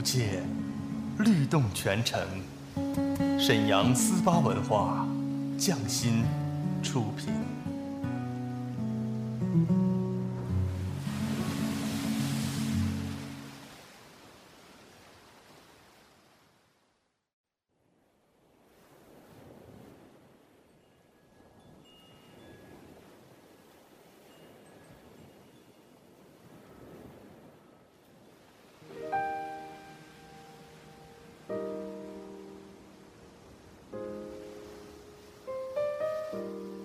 无界，律动全城。沈阳思巴文化，匠心出品。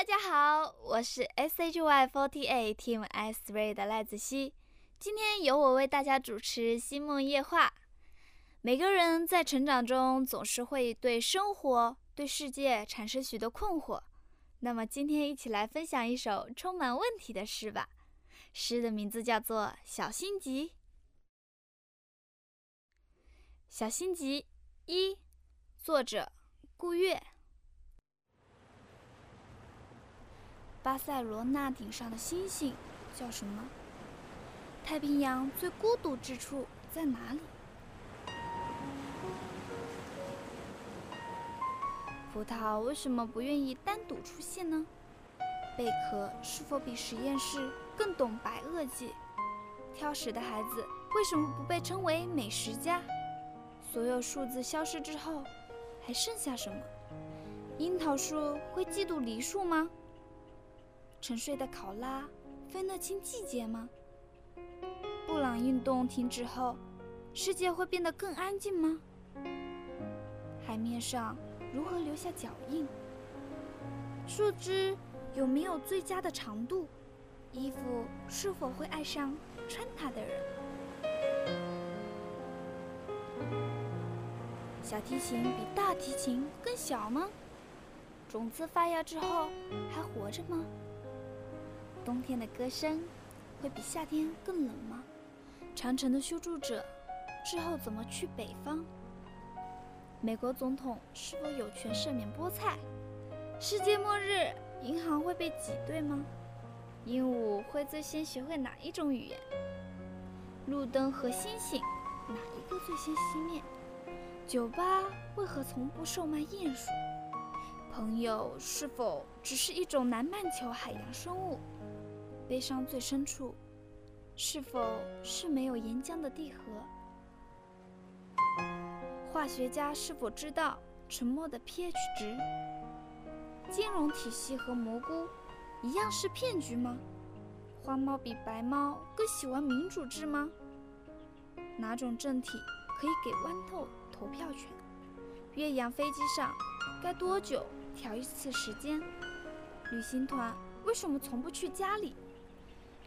大家好，我是 SHY48 Team S Three 的赖子熙。今天由我为大家主持《星梦夜话》。每个人在成长中总是会对生活、对世界产生许多困惑。那么今天一起来分享一首充满问题的诗吧。诗的名字叫做《小心急》。小心急一，作者顾月。巴塞罗那顶上的星星叫什么？太平洋最孤独之处在哪里？葡萄为什么不愿意单独出现呢？贝壳是否比实验室更懂白垩纪？挑食的孩子为什么不被称为美食家？所有数字消失之后，还剩下什么？樱桃树会嫉妒梨树吗？沉睡的考拉分得清季节吗？布朗运动停止后，世界会变得更安静吗？海面上如何留下脚印？树枝有没有最佳的长度？衣服是否会爱上穿它的人？小提琴比大提琴更小吗？种子发芽之后还活着吗？冬天的歌声会比夏天更冷吗？长城的修筑者之后怎么去北方？美国总统是否有权赦免菠菜？世界末日，银行会被挤兑吗？鹦鹉会最先学会哪一种语言？路灯和星星，哪一个最先熄灭？酒吧为何从不售卖鼹鼠？朋友是否只是一种南半球海洋生物？悲伤最深处，是否是没有岩浆的地核？化学家是否知道沉默的 pH 值？金融体系和蘑菇一样是骗局吗？花猫比白猫更喜欢民主制吗？哪种政体可以给豌豆投票权？岳阳飞机上该多久调一次时间？旅行团为什么从不去家里？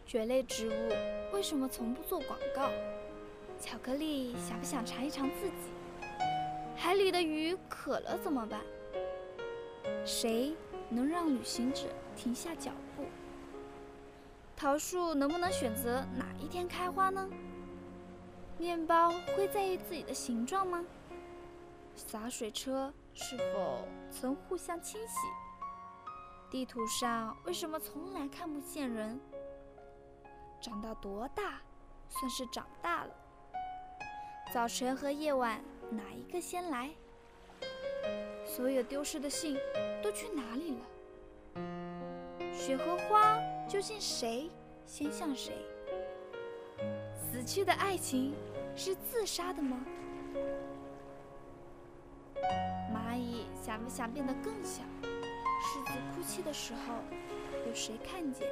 蕨类植物为什么从不做广告？巧克力想不想尝一尝自己？海里的鱼渴了怎么办？谁能让旅行者停下脚步？桃树能不能选择哪一天开花呢？面包会在意自己的形状吗？洒水车是否曾互相清洗？地图上为什么从来看不见人？长到多大算是长大了？早晨和夜晚哪一个先来？所有丢失的信都去哪里了？雪和花究竟谁先向谁？死去的爱情是自杀的吗？蚂蚁想不想变得更小？狮子哭泣的时候，有谁看见？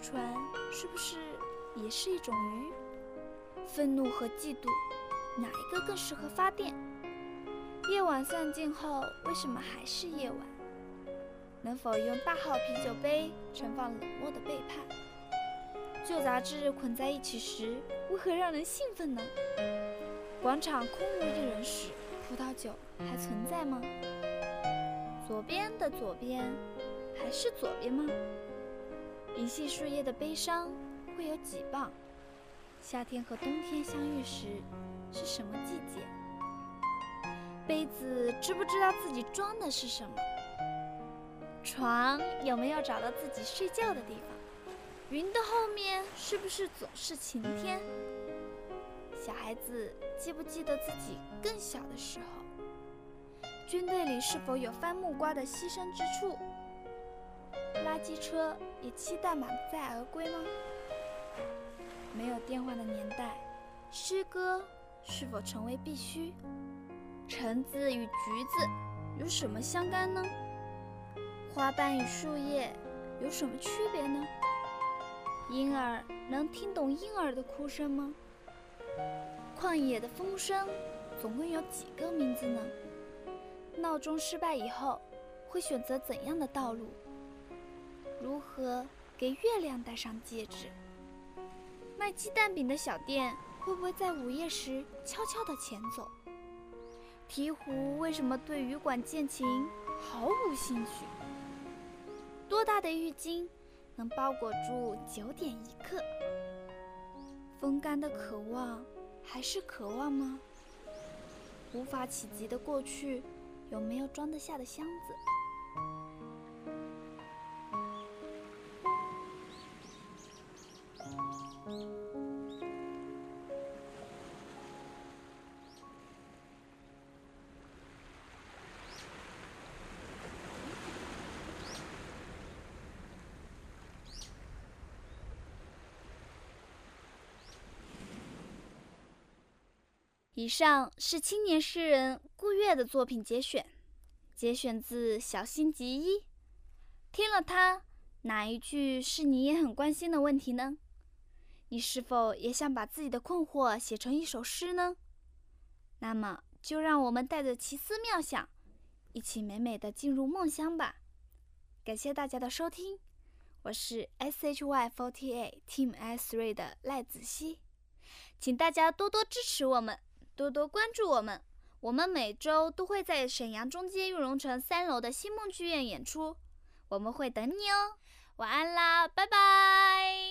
船是不是也是一种鱼？愤怒和嫉妒，哪一个更适合发电？夜晚散尽后，为什么还是夜晚？能否用大号啤酒杯盛放冷漠的背叛？旧杂志捆在一起时，为何让人兴奋呢？广场空无一人时，葡萄酒还存在吗？左边的左边，还是左边吗？银杏树叶的悲伤会有几磅？夏天和冬天相遇时是什么季节？杯子知不知道自己装的是什么？床有没有找到自己睡觉的地方？云的后面是不是总是晴天？小孩子记不记得自己更小的时候？军队里是否有翻木瓜的牺牲之处？垃圾车也期待满载而归吗？没有电话的年代，诗歌是否成为必须？橙子与橘子有什么相干呢？花瓣与树叶有什么区别呢？婴儿能听懂婴儿的哭声吗？旷野的风声总共有几个名字呢？闹钟失败以后会选择怎样的道路？如何给月亮戴上戒指？卖鸡蛋饼的小店会不会在午夜时悄悄地前走？鹈鹕为什么对羽管键琴毫无兴趣？多大的浴巾能包裹住九点一刻？风干的渴望还是渴望吗？无法企及的过去，有没有装得下的箱子？以上是青年诗人顾月的作品节选，节选自《小心集一》。听了它，哪一句是你也很关心的问题呢？你是否也想把自己的困惑写成一首诗呢？那么，就让我们带着奇思妙想，一起美美的进入梦乡吧。感谢大家的收听，我是 SHY48 Team S3 的赖子熙，请大家多多支持我们。多多关注我们，我们每周都会在沈阳中街玉龙城三楼的星梦剧院演出，我们会等你哦。晚安啦，拜拜。